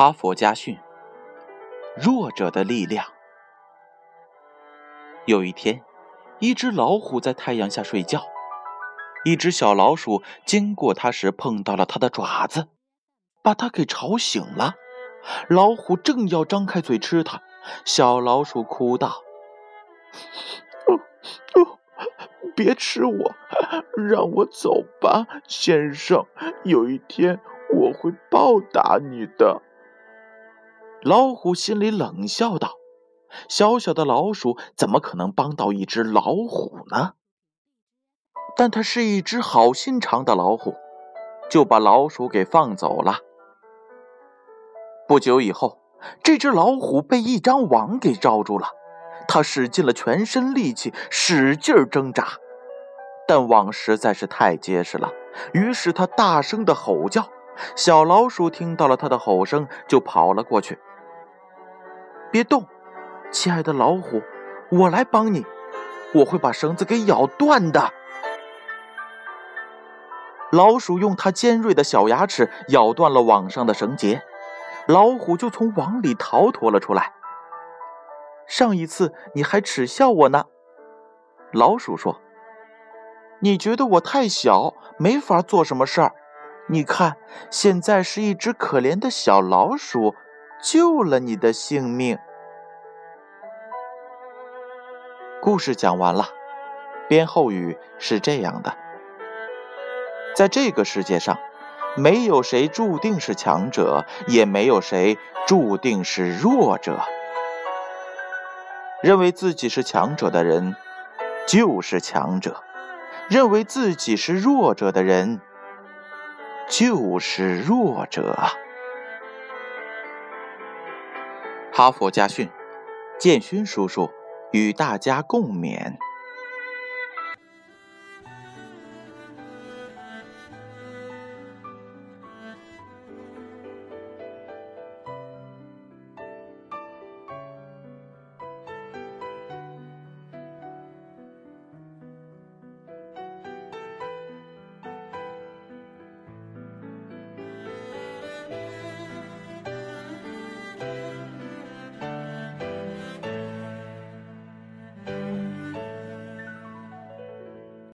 哈佛家训：弱者的力量。有一天，一只老虎在太阳下睡觉，一只小老鼠经过它时碰到了它的爪子，把它给吵醒了。老虎正要张开嘴吃它，小老鼠哭道：“别吃我，让我走吧，先生。有一天我会报答你的。”老虎心里冷笑道：“小小的老鼠怎么可能帮到一只老虎呢？”但它是一只好心肠的老虎，就把老鼠给放走了。不久以后，这只老虎被一张网给罩住了，它使尽了全身力气，使劲挣扎，但网实在是太结实了，于是它大声的吼叫。小老鼠听到了它的吼声，就跑了过去。别动，亲爱的老虎，我来帮你，我会把绳子给咬断的。老鼠用它尖锐的小牙齿咬断了网上的绳结，老虎就从网里逃脱了出来。上一次你还耻笑我呢，老鼠说：“你觉得我太小，没法做什么事儿。你看，现在是一只可怜的小老鼠。”救了你的性命。故事讲完了，编后语是这样的：在这个世界上，没有谁注定是强者，也没有谁注定是弱者。认为自己是强者的人，就是强者；认为自己是弱者的人，就是弱者。哈佛家训，建勋叔叔与大家共勉。